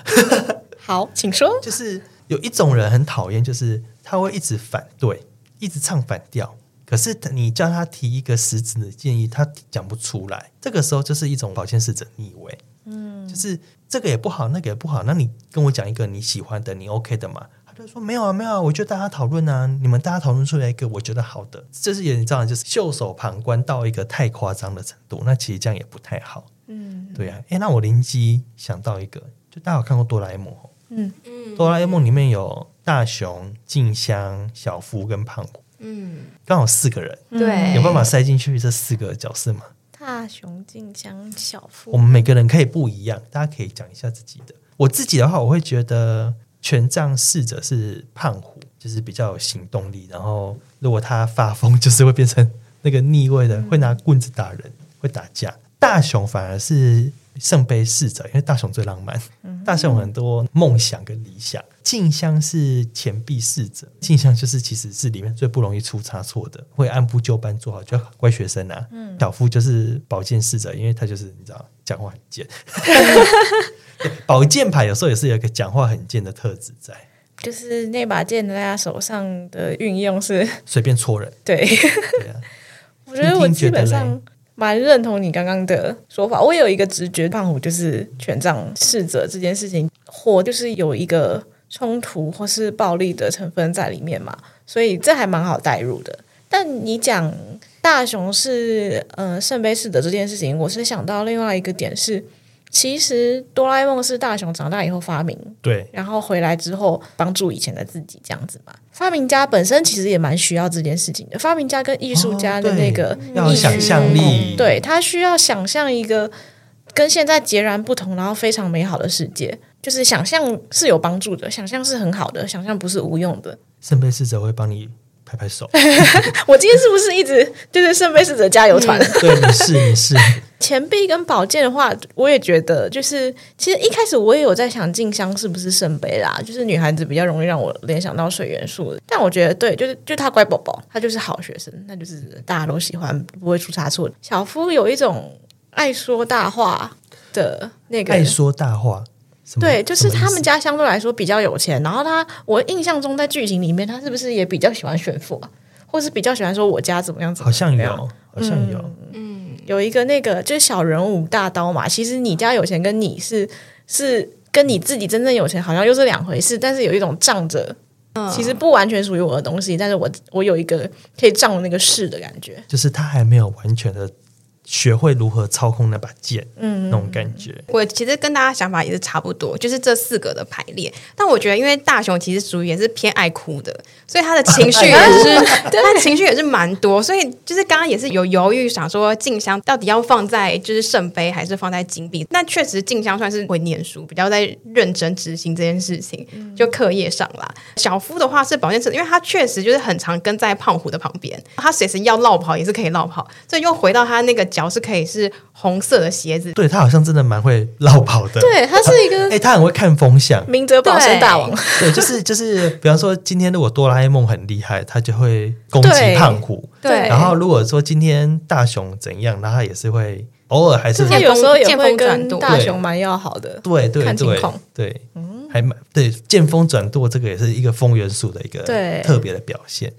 好，请说。就是有一种人很讨厌，就是他会一直反对，一直唱反调。可是你叫他提一个实质的建议，他讲不出来。这个时候就是一种保健侍者逆位，嗯，就是这个也不好，那个也不好。那你跟我讲一个你喜欢的，你 OK 的嘛？他就说没有啊，没有啊，我觉得大家讨论啊，你们大家讨论出来一个我觉得好的，这是有点这样，就是袖手旁观到一个太夸张的程度。那其实这样也不太好，嗯，对啊。诶，那我灵机想到一个，就大家有看过哆啦 A 梦？嗯嗯，哆啦 A 梦里面有大雄、静香、小夫跟胖虎。嗯，刚好四个人，对，有办法塞进去这四个角色吗？大雄、静香、小夫，我们每个人可以不一样，大家可以讲一下自己的。我自己的话，我会觉得权杖侍者是胖虎，就是比较有行动力。然后，如果他发疯，就是会变成那个逆位的，会拿棍子打人，会打架。大雄反而是圣杯侍者，因为大雄最浪漫，大雄有很多梦想跟理想。静香是钱币侍者，静香就是其实是里面最不容易出差错的，会按部就班做好，就乖学生啊。嗯、小夫就是宝剑侍者，因为他就是你知道讲话很贱。宝剑牌有时候也是有一个讲话很贱的特质在，就是那把剑在他手上的运用是随便戳人。对，对啊、我觉得我基本上蛮认同你刚刚的说法。我有一个直觉，胖虎就是权杖侍者这件事情，火就是有一个。冲突或是暴力的成分在里面嘛，所以这还蛮好带入的。但你讲大雄是呃圣杯四的这件事情，我是想到另外一个点是，其实哆啦 A 梦是大雄长大以后发明，对，然后回来之后帮助以前的自己这样子嘛。发明家本身其实也蛮需要这件事情的，发明家跟艺术家的那个、哦、要想象力，对，他需要想象一个跟现在截然不同，然后非常美好的世界。就是想象是有帮助的，想象是很好的，想象不是无用的。圣杯侍者会帮你拍拍手。我今天是不是一直就是圣杯侍者加油团？对，你是你是。钱币跟宝剑的话，我也觉得，就是其实一开始我也有在想静香是不是圣杯啦，就是女孩子比较容易让我联想到水元素的。但我觉得对，就是就他乖宝宝，他就是好学生，那就是大家都喜欢，不会出差错。小夫有一种爱说大话的那个，爱说大话。对，就是他们家相对来说比较有钱，然后他，我印象中在剧情里面，他是不是也比较喜欢炫富啊，或是比较喜欢说我家怎么样怎么样？好像有，好像有，嗯，有一个那个就是小人物大刀嘛。其实你家有钱跟你是是跟你自己真正有钱好像又是两回事，但是有一种仗着，其实不完全属于我的东西，但是我我有一个可以仗的那个势的感觉，就是他还没有完全的。学会如何操控那把剑，嗯，那种感觉。我其实跟大家想法也是差不多，就是这四个的排列。但我觉得，因为大雄其实属于也是偏爱哭的，所以他的情绪 也是，他的情绪也是蛮多。所以就是刚刚也是有犹豫，想说静香到底要放在就是圣杯还是放在金币？那确实静香算是会念书，比较在认真执行这件事情，就课业上啦。小夫的话是保健室，因为他确实就是很常跟在胖虎的旁边，他随时要落跑也是可以落跑，所以又回到他那个。脚是可以是红色的鞋子，对，他好像真的蛮会绕跑的。对，他是一个，哎、欸，他很会看风向，明哲保身大王。对，就是就是，比方说今天如果哆啦 A 梦很厉害，他就会攻击胖虎。对，然后如果说今天大雄怎样，那他也是会偶尔还是他有时候也会跟大雄蛮要好的。对对对对，嗯，还蛮对，见风转舵这个也是一个风元素的一个特别的表现。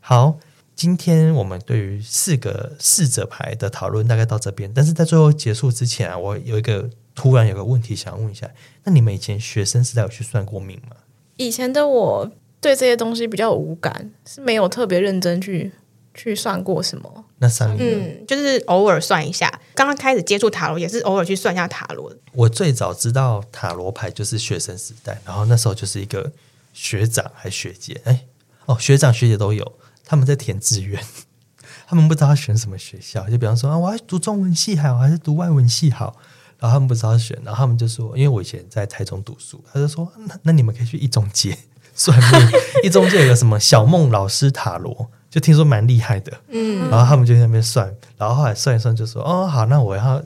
好。今天我们对于四个四者牌的讨论大概到这边，但是在最后结束之前啊，我有一个突然有个问题想问一下，那你们以前学生时代有去算过命吗？以前的我对这些东西比较无感，是没有特别认真去去算过什么。那三年，嗯，就是偶尔算一下。刚刚开始接触塔罗也是偶尔去算一下塔罗。我最早知道塔罗牌就是学生时代，然后那时候就是一个学长还学姐，哎，哦，学长学姐都有。他们在填志愿，他们不知道要选什么学校，就比方说啊，我要读中文系好，还是读外文系好？然后他们不知道选，然后他们就说，因为我以前在台中读书，他就说，那那你们可以去一中街 算命，一中街有个什么小梦老师塔罗，就听说蛮厉害的，嗯，然后他们就在那边算，然后后来算一算就说，哦，好，那我要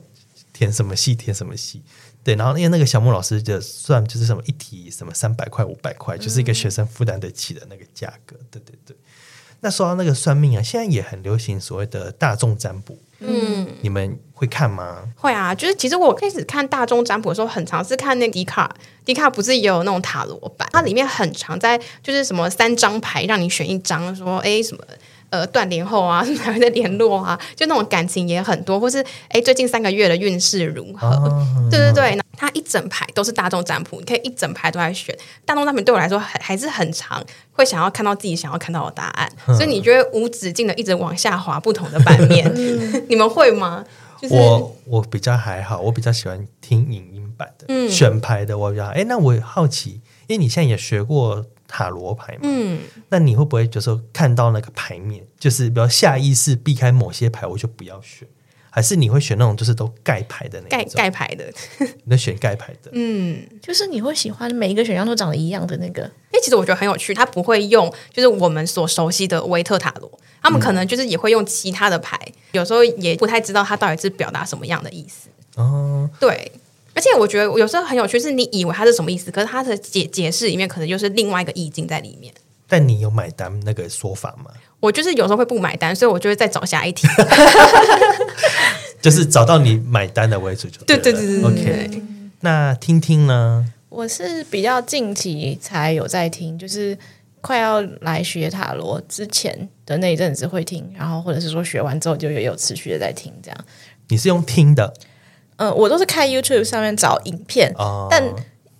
填什么系，填什么系，对，然后因为那个小梦老师就算就是什么一题什么三百块五百块，就是一个学生负担得起的那个价格，对对对。那说到那个算命啊，现在也很流行所谓的大众占卜，嗯，你们会看吗？会啊，就是其实我开始看大众占卜的时候，很常是看那个迪卡，迪卡不是也有那种塔罗版，它里面很常在就是什么三张牌让你选一张，说哎什么。呃，断联后啊，还会再联络啊，就那种感情也很多，或是哎，最近三个月的运势如何？哦、对对对，它一整排都是大众占卜，你可以一整排都在选。大众占卜对我来说还还是很长，会想要看到自己想要看到的答案，嗯、所以你觉得无止境的一直往下滑不同的版面，嗯、你们会吗？就是、我我比较还好，我比较喜欢听影音版的，嗯、选牌的我比较哎，那我好奇，因为你现在也学过。塔罗牌嘛，嗯，那你会不会就是说看到那个牌面，就是比如下意识避开某些牌，我就不要选，还是你会选那种就是都盖牌的那种？盖盖牌的？你会选盖牌的，嗯，就是你会喜欢每一个选项都长得一样的那个？哎，其实我觉得很有趣，他不会用就是我们所熟悉的维特塔罗，他们可能就是也会用其他的牌，嗯、有时候也不太知道他到底是表达什么样的意思。哦，对。而且我觉得有时候很有趣，是你以为它是什么意思，可是它的解解释里面可能就是另外一个意境在里面。但你有买单那个说法吗？我就是有时候会不买单，所以我就会再找下一题，就是找到你买单的位置就对。对对对对，OK。那听听呢？我是比较近期才有在听，就是快要来学塔罗之前的那一阵子会听，然后或者是说学完之后就有有持续的在听这样。你是用听的？嗯，我都是看 YouTube 上面找影片，哦、但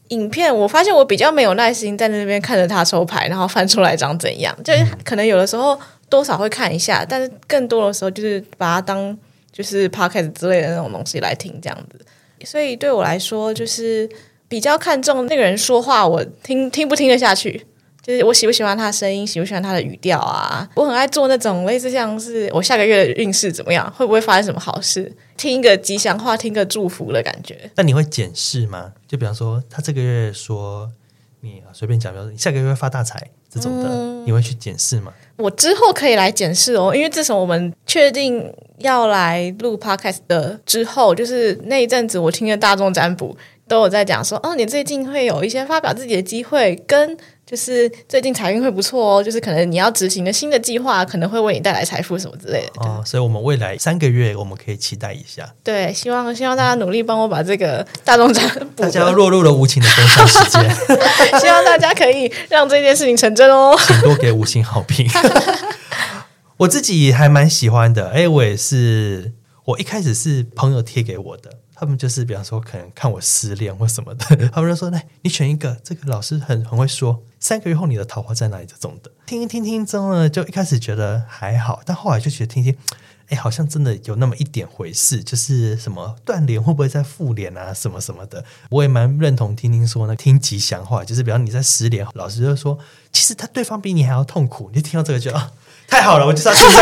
影片我发现我比较没有耐心在那边看着他抽牌，然后翻出来长怎样，就是可能有的时候多少会看一下，但是更多的时候就是把它当就是 Podcast 之类的那种东西来听这样子。所以对我来说，就是比较看重那个人说话，我听听不听得下去。就是我喜不喜欢他的声音，喜不喜欢他的语调啊？我很爱做那种类似像是我下个月的运势怎么样，会不会发生什么好事？听一个吉祥话，听个祝福的感觉。那你会检视吗？就比方说，他这个月说你随便讲，比方说你下个月会发大财这种的，嗯、你会去检视吗？我之后可以来检视哦，因为自从我们确定要来录 podcast 的之后，就是那一阵子我听的大众占卜都有在讲说，哦，你最近会有一些发表自己的机会跟。就是最近财运会不错哦，就是可能你要执行的新的计划，可能会为你带来财富什么之类的。哦，所以我们未来三个月我们可以期待一下。对，希望希望大家努力帮我把这个大众占卜，大家要落入了无情的工商时间。希望大家可以让这件事情成真哦，请多给五星好评。我自己还蛮喜欢的，哎，我也是，我一开始是朋友贴给我的。他们就是，比方说，可能看我失恋或什么的，他们就说：“来，你选一个，这个老师很很会说，三个月后你的桃花在哪里？”这种的，听一听听之后呢，就一开始觉得还好，但后来就觉得听听，哎，好像真的有那么一点回事，就是什么断联会不会再复联啊，什么什么的。我也蛮认同听听说呢，听吉祥话，就是比方你在失联，老师就说，其实他对方比你还要痛苦。你就听到这个就啊，太好了，我就是要听这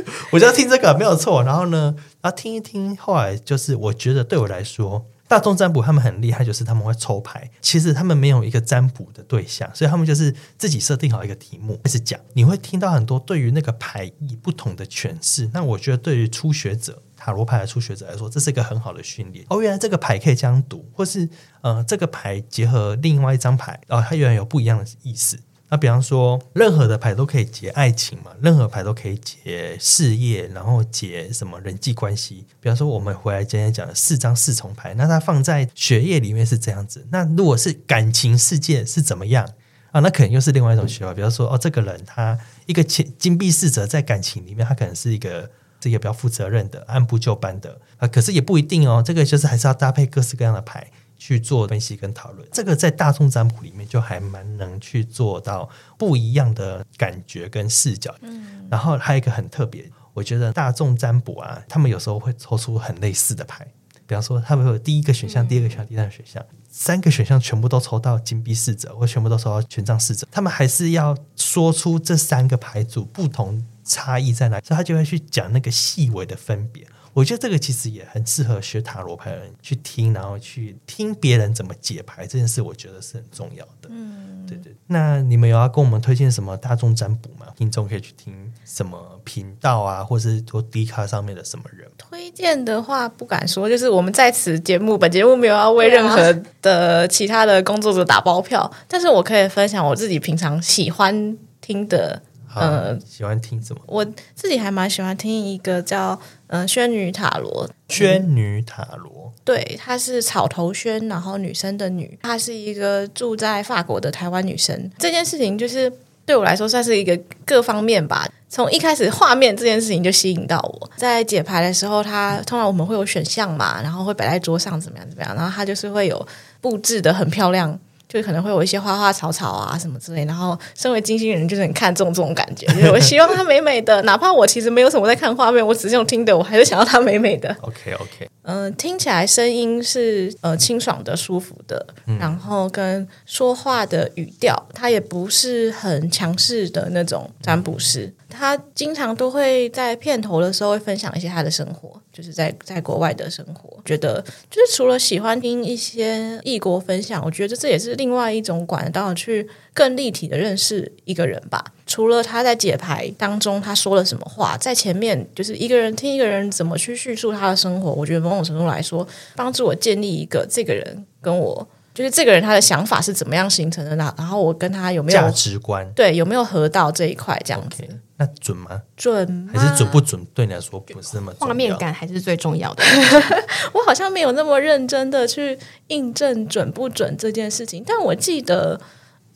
个，我就要听这个，没有错。然后呢，然后听一听，后来就是我觉得对我来说。大众占卜他们很厉害，就是他们会抽牌。其实他们没有一个占卜的对象，所以他们就是自己设定好一个题目开始讲。你会听到很多对于那个牌意不同的诠释。那我觉得对于初学者塔罗牌的初学者来说，这是一个很好的训练。哦，原来这个牌可以这样读，或是呃，这个牌结合另外一张牌，哦，它原来有不一样的意思。那比方说，任何的牌都可以解爱情嘛，任何牌都可以解事业，然后解什么人际关系。比方说，我们回来今天讲的四张四重牌，那它放在学业里面是这样子。那如果是感情世界是怎么样啊？那可能又是另外一种学法。比方说，哦，这个人他一个金金币侍者在感情里面，他可能是一个这个比较负责任的、按部就班的啊。可是也不一定哦，这个就是还是要搭配各式各样的牌。去做分析跟讨论，这个在大众占卜里面就还蛮能去做到不一样的感觉跟视角。嗯，然后还有一个很特别，我觉得大众占卜啊，他们有时候会抽出很类似的牌，比方说他们会有第一个选项、第二个选项、第三个选项，三个选项全部都抽到金币侍者，或全部都抽到权杖侍者，他们还是要说出这三个牌组不同差异在哪，所以他就会去讲那个细微的分别。我觉得这个其实也很适合学塔罗牌的人去听，然后去听别人怎么解牌这件事，我觉得是很重要的。嗯，对对。那你们有要跟我们推荐什么大众占卜吗？听众可以去听什么频道啊，或是说 D 卡上面的什么人？推荐的话不敢说，就是我们在此节目，本节目没有要为任何的其他的工作者打包票，但是我可以分享我自己平常喜欢听的。嗯，喜欢听什么？我自己还蛮喜欢听一个叫嗯轩女塔罗。轩女塔罗，对，她是草头轩，然后女生的女，她是一个住在法国的台湾女生。这件事情就是对我来说算是一个各方面吧。从一开始画面这件事情就吸引到我，在解牌的时候，她通常我们会有选项嘛，然后会摆在桌上怎么样怎么样，然后她就是会有布置的很漂亮。就可能会有一些花花草草啊什么之类，然后身为金星人就是很看重这种感觉，就是我希望它美美的，哪怕我其实没有什么在看画面，我只是用听的，我还是想要它美美的。OK OK，嗯、呃，听起来声音是呃清爽的、舒服的，嗯、然后跟说话的语调，它也不是很强势的那种占卜师。他经常都会在片头的时候会分享一些他的生活，就是在在国外的生活。觉得就是除了喜欢听一些异国分享，我觉得这也是另外一种管道去更立体的认识一个人吧。除了他在解牌当中他说了什么话，在前面就是一个人听一个人怎么去叙述他的生活，我觉得某种程度来说，帮助我建立一个这个人跟我。就是这个人他的想法是怎么样形成的呢？然后我跟他有没有价值观？对，有没有合到这一块？这样子，okay, 那准吗？准吗还是准不准？对你来说不是那么画面感还是最重要的。我好像没有那么认真的去印证准不准这件事情，但我记得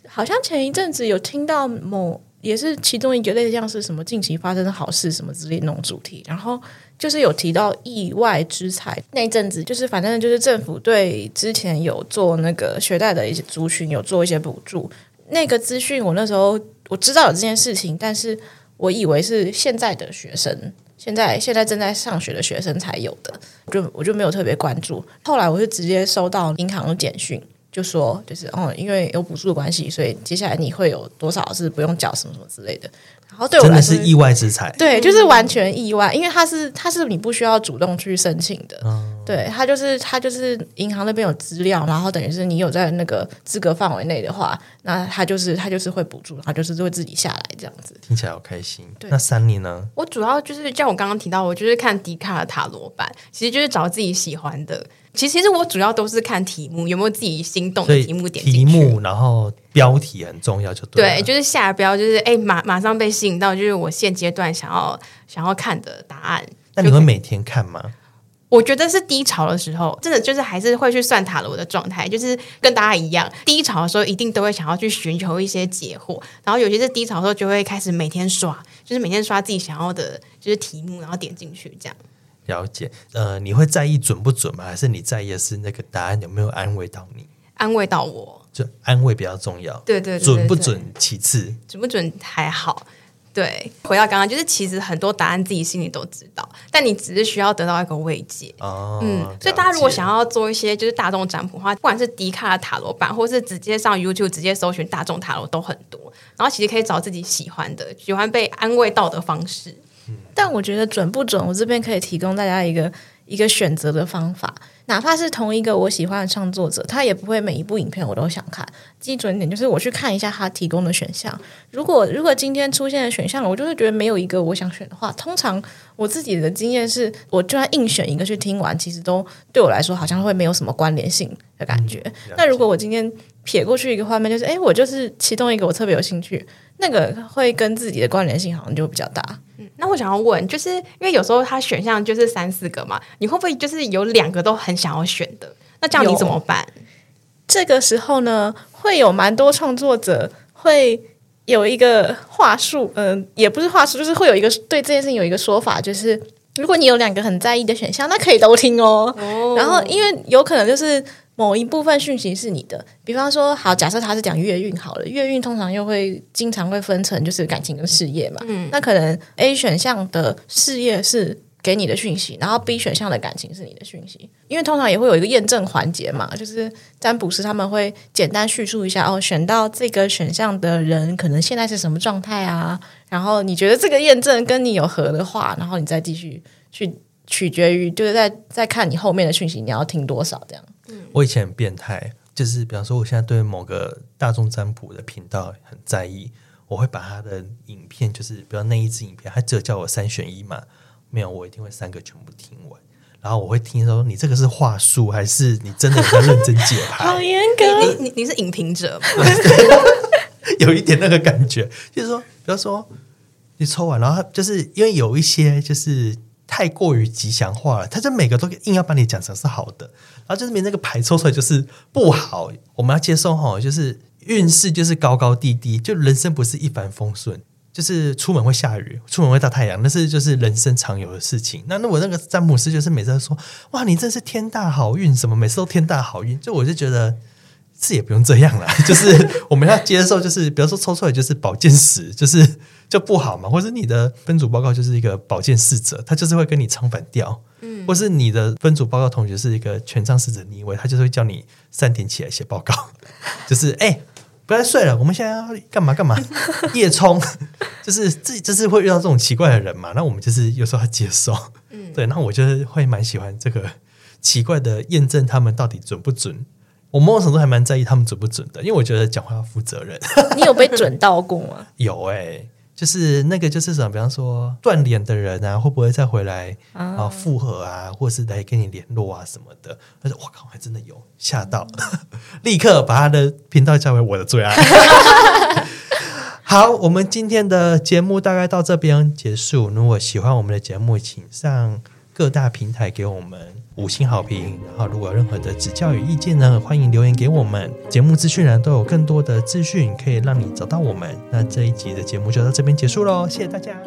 好像前一阵子有听到某也是其中一个类似像是什么近期发生的好事什么之类的那种主题，然后。就是有提到意外之财那一阵子，就是反正就是政府对之前有做那个学贷的一些族群有做一些补助。那个资讯我那时候我知道有这件事情，但是我以为是现在的学生，现在现在正在上学的学生才有的，就我就没有特别关注。后来我是直接收到银行的简讯，就说就是哦，因为有补助的关系，所以接下来你会有多少是不用缴什么什么之类的。然后对我来说真的是意外之财，对，就是完全意外，因为它是它是你不需要主动去申请的，嗯、对，它就是它就是银行那边有资料，然后等于是你有在那个资格范围内的话，那它就是它就是会补助，它就是会自己下来这样子。听起来好开心。对，那 Sunny 呢？我主要就是像我刚刚提到，我就是看迪卡的塔罗版，其实就是找自己喜欢的。其实，其实我主要都是看题目有没有自己心动的题目点进去，题目，然后标题很重要，就对。对，就是下标，就是哎，马马上被吸引到，就是我现阶段想要想要看的答案。那你会每天看吗？我觉得是低潮的时候，真的就是还是会去算塔罗的状态，就是跟大家一样，低潮的时候一定都会想要去寻求一些解惑，然后有些是低潮的时候就会开始每天刷，就是每天刷自己想要的，就是题目，然后点进去这样。了解，呃，你会在意准不准吗？还是你在意的是那个答案有没有安慰到你？安慰到我，就安慰比较重要。对对，对，对，对，准不准其次，准不准还好。对，回到刚刚，就是其实很多答案自己心里都知道，但你只是需要得到一个慰藉。哦，嗯，所以大家如果想要做一些就是大众占卜的话，不管是迪卡的塔罗版，或是直接上 YouTube 直接搜寻大众塔罗都很多。然后其实可以找自己喜欢的、喜欢被安慰到的方式。嗯，但我觉得准不准，我这边可以提供大家一个一个选择的方法。哪怕是同一个我喜欢的创作者，他也不会每一部影片我都想看。基准点就是我去看一下他提供的选项。如果如果今天出现的选项，我就会觉得没有一个我想选的话，通常我自己的经验是，我就算硬选一个去听完，其实都对我来说好像会没有什么关联性的感觉。嗯，那如果我今天撇过去一个画面，就是诶，我就是其中一个我特别有兴趣，那个会跟自己的关联性好像就比较大。嗯那我想要问，就是因为有时候他选项就是三四个嘛，你会不会就是有两个都很想要选的？那这样你怎么办？这个时候呢，会有蛮多创作者会有一个话术，嗯、呃，也不是话术，就是会有一个对这件事情有一个说法，就是如果你有两个很在意的选项，那可以都听哦。哦，然后因为有可能就是。某一部分讯息是你的，比方说，好，假设他是讲月运好了，月运通常又会经常会分成就是感情跟事业嘛，嗯，那可能 A 选项的事业是给你的讯息，然后 B 选项的感情是你的讯息，因为通常也会有一个验证环节嘛，就是占卜师他们会简单叙述一下，哦，选到这个选项的人可能现在是什么状态啊，然后你觉得这个验证跟你有合的话，然后你再继续去取决于，就是在在看你后面的讯息，你要听多少这样。我以前很变态，就是比方说，我现在对某个大众占卜的频道很在意，我会把他的影片，就是比方那一支影片，他只有叫我三选一嘛，没有，我一定会三个全部听完，然后我会听说你这个是话术，还是你真的在认真解牌？好严格，你你你是影评者吗？有一点那个感觉，就是说，比方说你抽完，然后就是因为有一些就是。太过于吉祥话了，他就每个都硬要把你讲成是好的，然后就是你那个牌抽出来就是不好。我们要接受哈，就是运势就是高高低低，就人生不是一帆风顺，就是出门会下雨，出门会大太阳，那是就是人生常有的事情。那那我那个占卜师就是每次都说，哇，你真是天大好运，什么每次都天大好运，就我就觉得。是也不用这样了，就是我们要接受，就是比如说抽出来就是保健室，就是就不好嘛，或者你的分组报告就是一个宝剑四者，他就是会跟你唱反调，嗯，或是你的分组报告同学是一个权杖四者逆位，他就是会叫你三点起来写报告，就是哎、欸，不要再睡了，我们现在要干嘛干嘛，夜冲，就是这就是会遇到这种奇怪的人嘛，那我们就是有时候要接受，嗯，对，那我就是会蛮喜欢这个奇怪的验证，他们到底准不准。我某种程度还蛮在意他们准不准的，因为我觉得讲话要负责任。你有被准到过吗？有哎、欸，就是那个就是什么，比方说断联的人啊，会不会再回来啊复合啊，或是来跟你联络啊什么的？他说：“我靠，还真的有吓到，立刻把他的频道交为我的最爱。”好，我们今天的节目大概到这边结束。如果喜欢我们的节目，请上各大平台给我们。五星好评，然后如果有任何的指教与意见呢，欢迎留言给我们。节目资讯栏都有更多的资讯可以让你找到我们。那这一集的节目就到这边结束喽，谢谢大家。